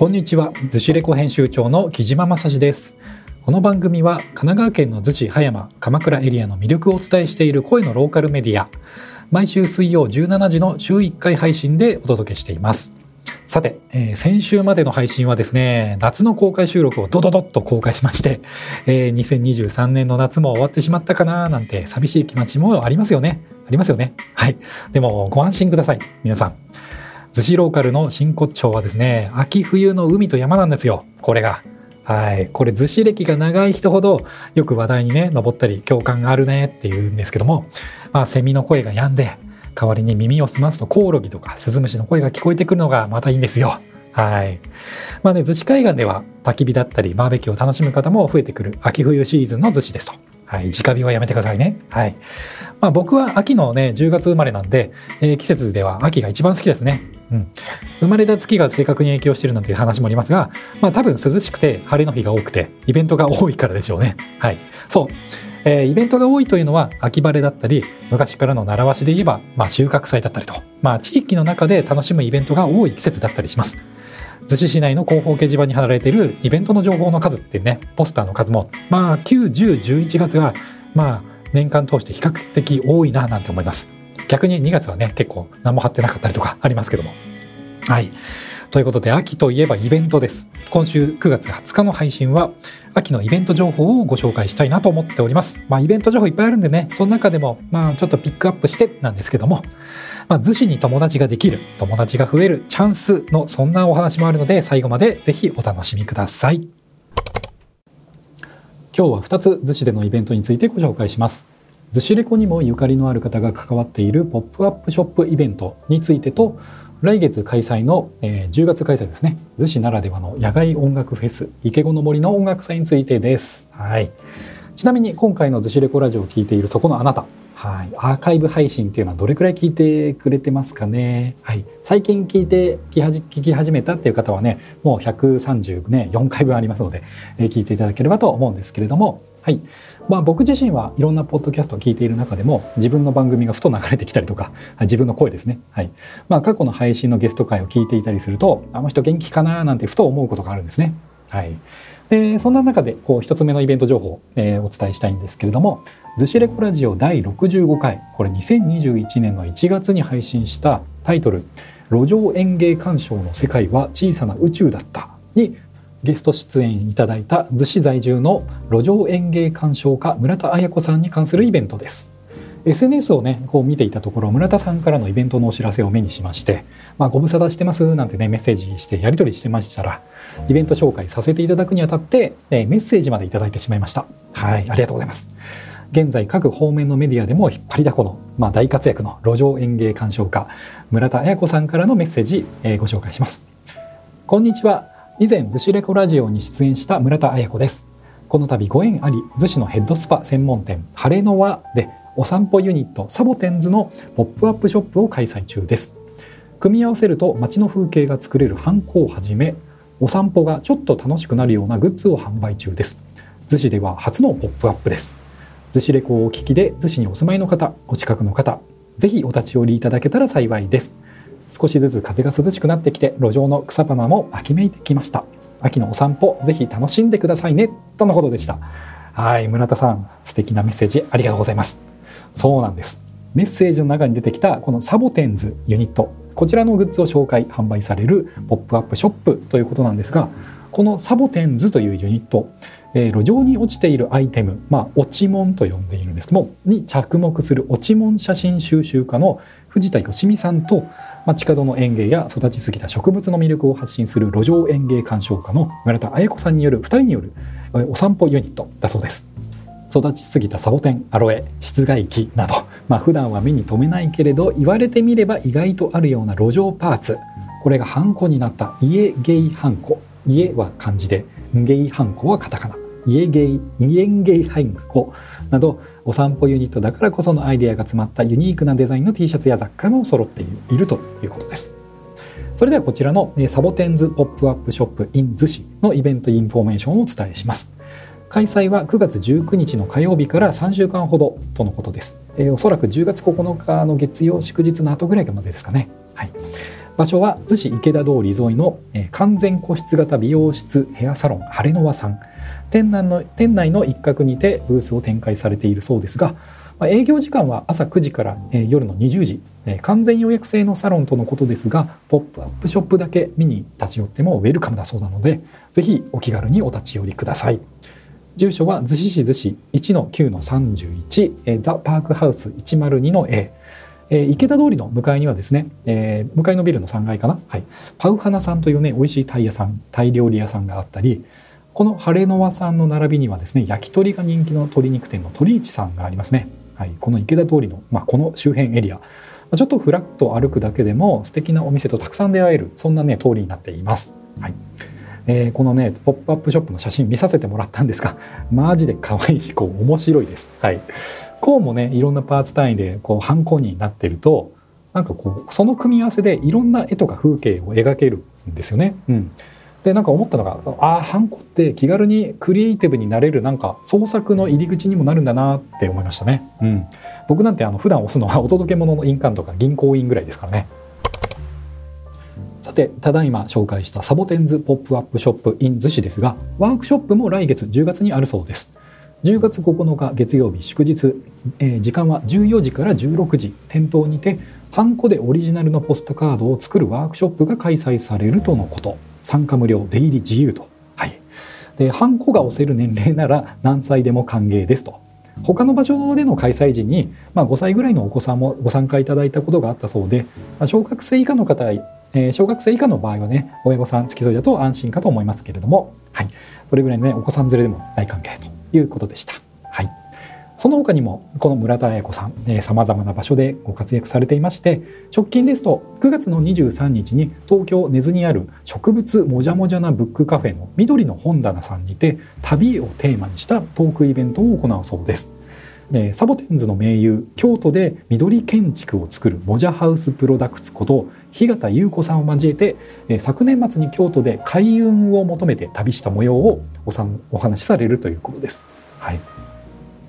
こんにちは、逗子レコ編集長の木島正史です。この番組は神奈川県の逗子葉山鎌倉エリアの魅力をお伝えしている声のローカルメディア、毎週水曜17時の週1回配信でお届けしています。さて、えー、先週までの配信はですね、夏の公開収録をドドドッと公開しまして、えー、2023年の夏も終わってしまったかななんて寂しい気持ちもありますよね。ありますよね。はい。でもご安心ください。皆さん。逗子ローカルの真骨頂はですね、秋冬の海と山なんですよ。これが。はい。これ、逗子歴が長い人ほど、よく話題にね、登ったり、共感があるねって言うんですけども、まあ、セミの声が止んで、代わりに耳を澄ますとコオロギとかスズムシの声が聞こえてくるのがまたいいんですよ。はい。まあね、逗子海岸では焚き火だったりバーベキューを楽しむ方も増えてくる秋冬シーズンの逗子ですと。はい。直火はやめてくださいね。はい。まあ僕は秋のね、10月生まれなんで、えー、季節では秋が一番好きですね。うん。生まれた月が正確に影響してるなんていう話もありますが、まあ多分涼しくて晴れの日が多くて、イベントが多いからでしょうね。はい。そう。えー、イベントが多いというのは秋晴れだったり昔からの習わしで言えば、まあ、収穫祭だったりと、まあ、地域の中で楽しむイベントが多い季節だったりします。逗子市内の広報掲示板に貼られているイベントの情報の数っていうねポスターの数もまあ9、10、11月がまあ年間通して比較的多いななんて思います。逆に2月はね結構何も貼ってなかったりとかありますけども。はい。ということで、秋といえばイベントです。今週9月20日の配信は、秋のイベント情報をご紹介したいなと思っております。まあ、イベント情報いっぱいあるんでね、その中でも、まあ、ちょっとピックアップしてなんですけども、まあ、逗子に友達ができる、友達が増えるチャンスの、そんなお話もあるので、最後までぜひお楽しみください。今日は2つ逗子でのイベントについてご紹介します。逗子レコにもゆかりのある方が関わっているポップアップショップイベントについてと、来月開催の、えー、10月開催ですね。逗子ならではの野外音楽フェス池子の森の音楽祭についてです。はい、ちなみに今回の逗子レコラジオを聴いているそこのあなた、はい、アーカイブ配信っていうのはどれくらい聞いてくれてますかね、はい、最近聞いて聞き始めたっていう方はねもう134、ね、回分ありますので、えー、聞いていただければと思うんですけれども。はい。まあ僕自身はいろんなポッドキャストを聞いている中でも自分の番組がふと流れてきたりとか、自分の声ですね。はい。まあ過去の配信のゲスト会を聞いていたりすると、あの人元気かななんてふと思うことがあるんですね。はい。で、そんな中でこう一つ目のイベント情報を、お伝えしたいんですけれども、ズシレコラジオ第65回、これ2021年の1月に配信したタイトル、路上園芸鑑賞の世界は小さな宇宙だったにゲスト出演いただいた逗子在住の路上園芸鑑賞家村田彩子さんに関するイベントです。SNS をね、こう見ていたところ、村田さんからのイベントのお知らせを目にしまして、まあ、ご無沙汰してますなんてね、メッセージしてやり取りしてましたら、イベント紹介させていただくにあたって、えメッセージまでいただいてしまいました。はい、ありがとうございます。現在各方面のメディアでも引っ張りだこの、まあ、大活躍の路上園芸鑑賞家、村田彩子さんからのメッセージ、えー、ご紹介します。こんにちは。以前ブシレコラジオに出演した村田彩子です。この度ご縁あり逗子のヘッドスパ専門店晴れの輪でお散歩ユニットサボテンズのポップアップショップを開催中です。組み合わせると街の風景が作れるハンコをはじめお散歩がちょっと楽しくなるようなグッズを販売中です。逗子では初のポップアップです。逗子レコをお聞きで逗子にお住まいの方お近くの方ぜひお立ち寄りいただけたら幸いです。少しずつ風が涼しくなってきて路上の草花も秋めいてきました。秋のお散歩ぜひ楽しんでくださいね。とのことでした。はい村田さん素敵なメッセージありがとうございます。そうなんです。メッセージの中に出てきたこのサボテンズユニット。こちらのグッズを紹介販売されるポップアップショップということなんですがこのサボテンズというユニットえー、路上に落ちているアイテム、まあ、落ち物と呼んでいるんです。けどもに着目する落ち物写真収集家の藤田義美さんと街角の園芸や育ちすぎた植物の魅力を発信する路上園芸鑑賞家の村田彩子さんによる2人によるお散歩ユニットだそうです。育ちすぎたサボテンアロエ室外機など、まあ、普段は目に留めないけれど言われてみれば意外とあるような路上パーツ。これがハンコになった家芸ハンコ。家は漢字で芸ハンコはカタカナ。家芸家芸ハンコなどお散歩ユニットだからこそのアイデアが詰まったユニークなデザインの T シャツや雑貨も揃っているということです。それではこちらのサボテンズポップアップショップ in 逗子のイベントインフォメーションをお伝えします。開催は9月19日の火曜日から3週間ほどとのことです。えー、おそらく10月9日の月曜祝日の後ぐらいまでですかね。はい。場所は逗子池田通り沿いの、えー、完全個室型美容室ヘアサロン晴れの輪さん店内の店内の一角にてブースを展開されているそうですが、まあ、営業時間は朝9時から、え、夜の20時、え、完全予約制のサロンとのことですがポップアップショップだけ見に立ち寄ってもウェルカムだそうなのでぜひお気軽にお立ち寄りください。住所は逗子市逗子1-9-31、え、ザ・パークハウス102の A。え、池田通りの向かいにはですね、えー、向かいのビルの3階かな、はい、パウハナさんというね美味しいタイ屋さんタイ料理屋さんがあったりこの晴れの輪さんの並びにはですね焼き鳥が人気の鶏肉店の鳥市さんがありますね、はい、この池田通りの、まあ、この周辺エリア。ちょっとフラッと歩くだけでも素敵なお店とたくさん出会えるそんなね通りになっています、はい。えー、このねポップアップショップの写真見させてもらったんですが マジで可愛いしこう面白いです。はい、こうもねいろんなパーツ単位でこうハンコになってるとなんかこうその組み合わせでいろんな絵とか風景を描けるんですよね。うん、でなんか思ったのがああハンコって気軽にクリエイティブになれるなんか創作の入り口にもなるんだなって思いましたね。うん、僕なんてあの普段押すのはお届け物の印鑑とか銀行印ぐらいですからね。さて、ただいま紹介したサボテンズポップアップショップ in 逗子ですが、ワークショップも来月10月にあるそうです。10月9日月曜日祝日、えー、時間は14時から16時、店頭にて、ハンコでオリジナルのポストカードを作るワークショップが開催されるとのこと。参加無料、出入り自由と。はい。で、ハンコが押せる年齢なら何歳でも歓迎ですと。他の場所での開催時に、まあ、5歳ぐらいのお子さんもご参加いただいたことがあったそうで、まあ、小学生以下の方えー、小学生以下の場合はね親御さん付き添いだと安心かと思いますけれども、はい、それぐらいのねお子さん連れでも大歓迎ということでした。その他にもこの村田彩子さんさまざまな場所でご活躍されていまして直近ですと9月の23日に東京根津にある植物もじゃもじゃなブックカフェの緑の本棚さんにて旅をテーマにしたトークイベントを行うそうです。でサボテンズの盟友京都で緑建築を作るモジャハウスプロダクツこと日形優子さんを交えて昨年末に京都で開運を求めて旅した模様をおさんお話しされるということです。はい、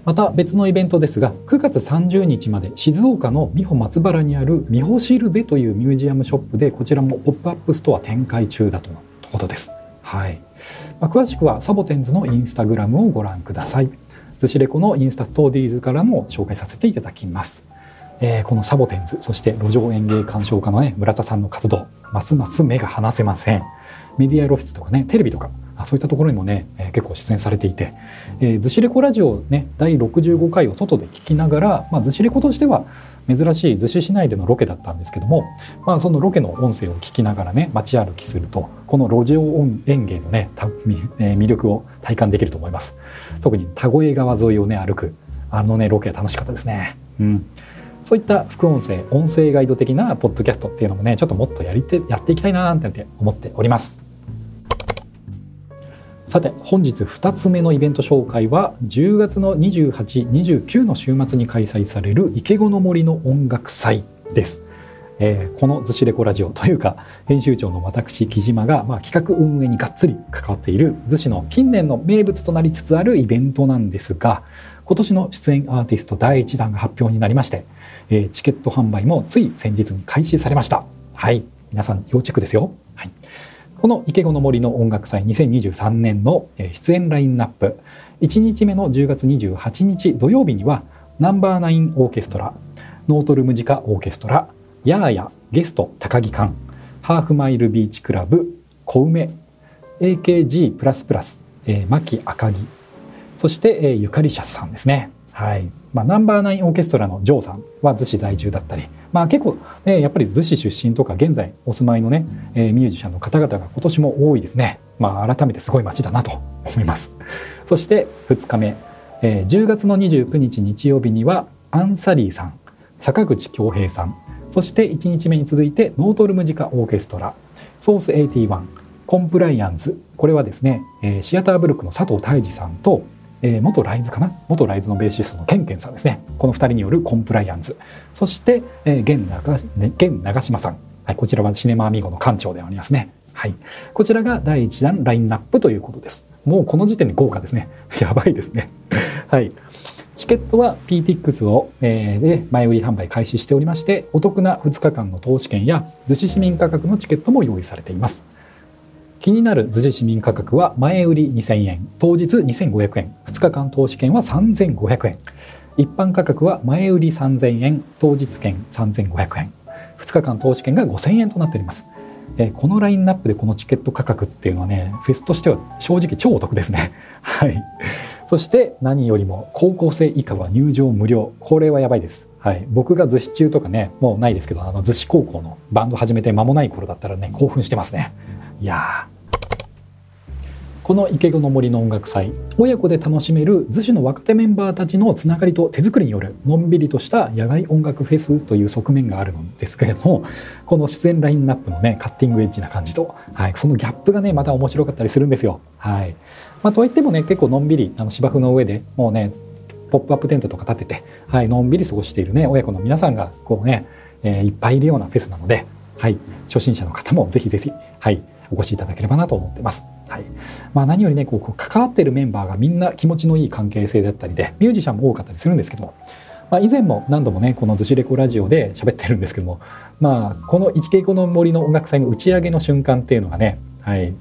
また別のイベントですが9月30日まで静岡の三保松原にあるみほしるべというミュージアムショップでこちらもポップアップストア展開中だとのことです。はいまあ、詳しくはサボテンズのインスタグラムをご覧ください。ズシレコのインスタストーリーズからも紹介させていただきます。えー、このサボテンズ、そして路上園芸鑑賞家のね、村田さんの活動、ますます目が離せません。メディア露出とかね、テレビとか、そういったところにもね、えー、結構出演されていて、えー、ズシレコラジオね、第65回を外で聞きながら、まあ、ズシレコとしては珍しい逗子市内でのロケだったんですけども、まあ、そのロケの音声を聞きながらね、街歩きすると、この路上園芸のね、魅力を体感できると思います。特に田越川沿いをね、歩く、あのね、ロケ楽しかったですね。うん。そういった副音声、音声ガイド的なポッドキャストっていうのもね、ちょっともっとやりてやっていきたいなーって思っております。さて本日2つ目のイベント紹介は10月の28、29の週末に開催される池子の森の音楽祭です。えー、この「ズシレコラジオ」というか編集長の私木島が、まあ、企画運営にがっつり関わっている逗子の近年の名物となりつつあるイベントなんですが今年の出演アーティスト第1弾が発表になりまして、えー、チケット販売もつい先日に開始されました。はい皆さん要チェックですよ。はいこの池子の森の音楽祭2023年の出演ラインナップ。1日目の10月28日土曜日にはナンバーナインオーケストラノートルムジカオーケストラヤーヤゲスト高木館ハーフマイルビーチクラブ小梅 AKG++、えー、牧赤木そして、えー、ゆかりシャスさんですね。はい。まあ、ナンバーナインオーケストラのジョーさんは逗子在住だったり。まあ、結構、ね、やっぱり逗子出身とか現在お住まいのね、えー、ミュージシャンの方々が今年も多いですね。まあ、改めてすごい街だなと思います。そして2日目、えー、10月の29日日曜日にはアンサリーさん、坂口恭平さん、そして1日目に続いてノートルムジカオーケストラ、ソース81、コンプライアンス、これはですね、えー、シアターブルックの佐藤泰治さんとえー、元ライズかな？元ライズのベーシストのケンケンさんですね。この2人によるコンプライアンス。そして、えー、現長現長島さん、はい、こちらはシネマアミゴの館長でありますね。はい、こちらが第1弾ラインナップということです。もうこの時点で豪華ですね。やばいですね。はい。チケットは PTX を、えー、で前売り販売開始しておりましてお得な2日間の投資券や逗子市民価格のチケットも用意されています。気になる逗子市民価格は前売り2000円当日2500円2日間投資券は3500円。一般価格は前売り3000円当日券3500円。2日間投資券が5000円となっております。えこのラインナップでこのチケット価格っていうのはねフェスとしては正直超お得ですね。はい。そして何よりも高校生以下は入場無料。これはやばいです。はい。僕が逗子中とかねもうないですけどあの逗子高校のバンド始めて間もない頃だったらね興奮してますね。いやこの池子の森の音楽祭親子で楽しめる逗子の若手メンバーたちのつながりと手作りによるのんびりとした野外音楽フェスという側面があるんですけれどもこの出演ラインナップのねカッティングエッジな感じと、はい、そのギャップがねまた面白かったりするんですよ。はいまあ、といってもね結構のんびりあの芝生の上でもうねポップアップテントとか立てて、はい、のんびり過ごしているね親子の皆さんがこうね、えー、いっぱいいるようなフェスなので、はい、初心者の方もぜひぜひ、はい、お越しいただければなと思ってます。はいまあ、何よりねこう関わってるメンバーがみんな気持ちのいい関係性だったりでミュージシャンも多かったりするんですけども、まあ、以前も何度もねこの「逗子レコラジオ」で喋ってるんですけども、まあ、この「一稽古の森の音楽祭」の打ち上げの瞬間っていうのがね、はい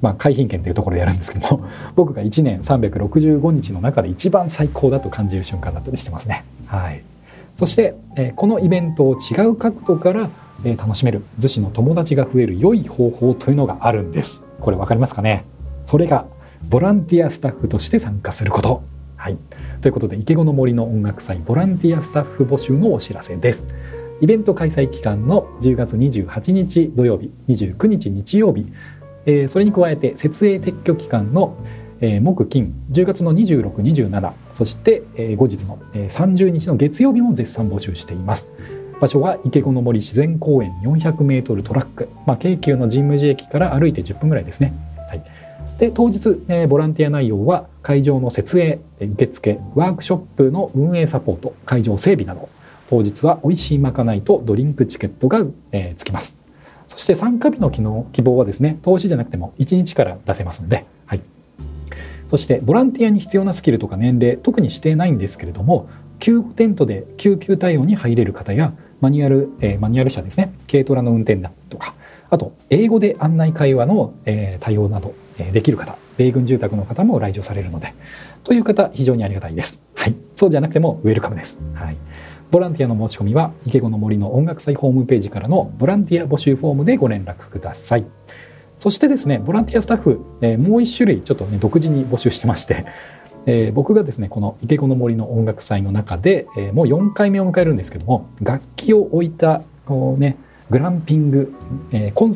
まあ、海浜券というところでやるんですけども 僕が1年365日の中で一番最高だと感じる瞬間だったりしてますね。はい、そして、え、このイベントを違う角度からえ楽しめる逗子の友達が増える良い方法というのがあるんです。これ分かりますかね？それがボランティアスタッフとして参加すること。はい。ということで池子の森の音楽祭ボランティアスタッフ募集のお知らせです。イベント開催期間の10月28日土曜日29日日曜日、えー、それに加えて設営撤去期間のえ木金10月の2627そして、え後日の、え30日の月曜日も絶賛募集しています。場所は池子の森自然公園 400m トラック、まあ、京急の神武寺駅から歩いて10分ぐらいですね。はい、で当日、えー、ボランティア内容は会場の設営受付ワークショップの運営サポート会場整備など。当日は美味しいまかないとドリンクチケットが、えー、つきます。そして参加日の希望はですね投資じゃなくても1日から出せますので、はい、そしてボランティアに必要なスキルとか年齢特にしてないんですけれども救護テントで救急対応に入れる方やマニュアル、えー、マニュアル車ですね。軽トラの運転だとかあと英語で案内会話の、えー、対応など、えー、できる方米軍住宅の方も来場されるのでという方非常にありがたいです、はい、そうじゃなくてもウェルカムです、はい、ボランティアの申し込みは池子の森の音楽祭ホームページからのボランティア募集フォームでご連絡ください。そしてですねボランティアスタッフ、えー、もう一種類ちょっとね独自に募集してましてえー、僕がですねこの池子の森の音楽祭の中で、えー、もう4回目を迎えるんですけども楽器を置いたこう、ね、グランピング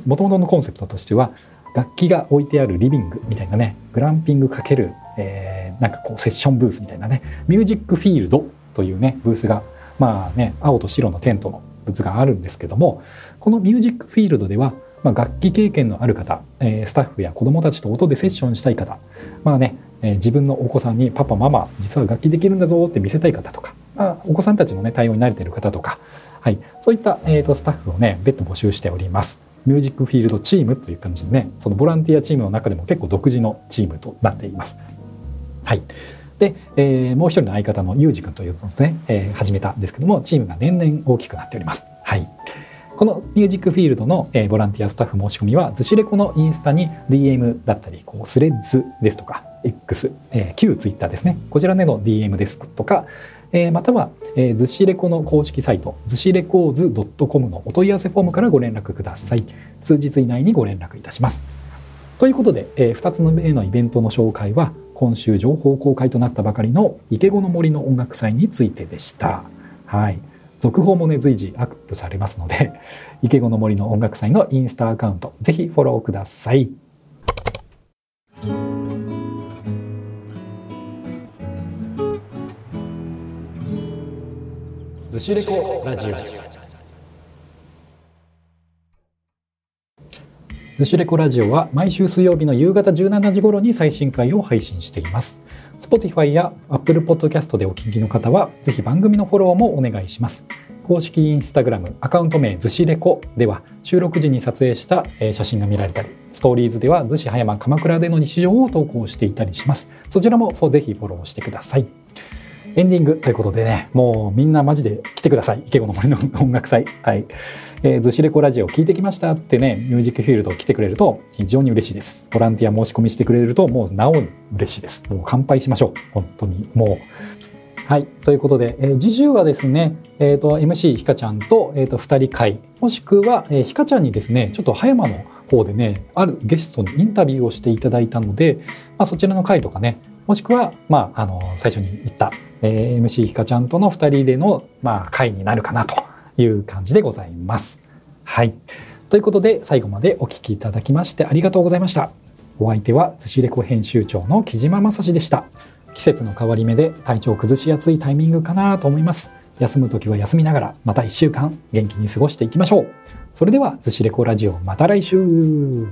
もともとのコンセプトとしては楽器が置いてあるリビングみたいなねグランピングかける、えー、なんかこうセッションブースみたいなねミュージックフィールドというねブースがまあね青と白のテントのブースがあるんですけどもこのミュージックフィールドではまあ、楽器経験のある方、えー、スタッフや子どもたちと音でセッションしたい方、まあね、えー、自分のお子さんにパパママ実は楽器できるんだぞって見せたい方とか、まあ、お子さんたちの、ね、対応に慣れてる方とか、はい、そういった、えーと、スタッフをね別途募集しております。ミュージックフィールドチームという感じでねそのボランティアチームの中でも結構独自のチームとなっています。はいで、えー、もう一人の相方のユージ君というのですね、えー、始めたんですけどもチームが年々大きくなっております。はいこのミュージックフィールドの、えー、ボランティアスタッフ申し込みは、ズシレコのインスタに DM だったり、こうスレッズですとか、X、えー、旧 Twitter ですね。こちらでの DM ですとか、えー、または、えー、ズシレコの公式サイト、ズシレコーズ .com のお問い合わせフォームからご連絡ください。数日以内にご連絡いたします。ということで、えー、2つ目のイベントの紹介は、今週情報公開となったばかりの池子の森の音楽祭についてでした。はい。続報もね、随時アップされますので、池子の森の音楽祭のインスタアカウント、ぜひフォローください。ズシレコラジオ。ズシレコラジオは毎週水曜日の夕方17時頃に最新回を配信しています。Spotify や Apple Podcast でお聞きの方は、ぜひ番組のフォローもお願いします。公式インスタグラムアカウント名ずしレコでは収録時に撮影した写真が見られたりストーリーズでは逗子葉山鎌倉での日常を投稿していたりしますそちらもぜひフォローしてくださいエンディングということでね、もうみんなマジで来てください。池子の森の音楽祭。はい。えー、ずしレコラジオ聞いてきましたってね、ミュージックフィールド来てくれると非常に嬉しいです。ボランティア申し込みしてくれるともうなお嬉しいです。もう乾杯しましょう。本当に。もう。はい。ということで、えー、次週はですね、えっ、ー、と、MC ひかちゃんと、えっ、ー、と、二人会、もしくは、えー、ひかちゃんにですね、ちょっと葉山の方でね、あるゲストにインタビューをしていただいたので、まあ、そちらの回とかね、もしくは、まあ、あの、最初に言った、えー、MC ひかちゃんとの2人での、まあ、回になるかなという感じでございます。はい。ということで、最後までお聞きいただきましてありがとうございました。お相手は、寿司レコ編集長の木島正史でした。季節の変わり目で体調崩しやすいタイミングかなと思います。休む時は休みながら、また1週間元気に過ごしていきましょう。それでは、寿司レコラジオ、また来週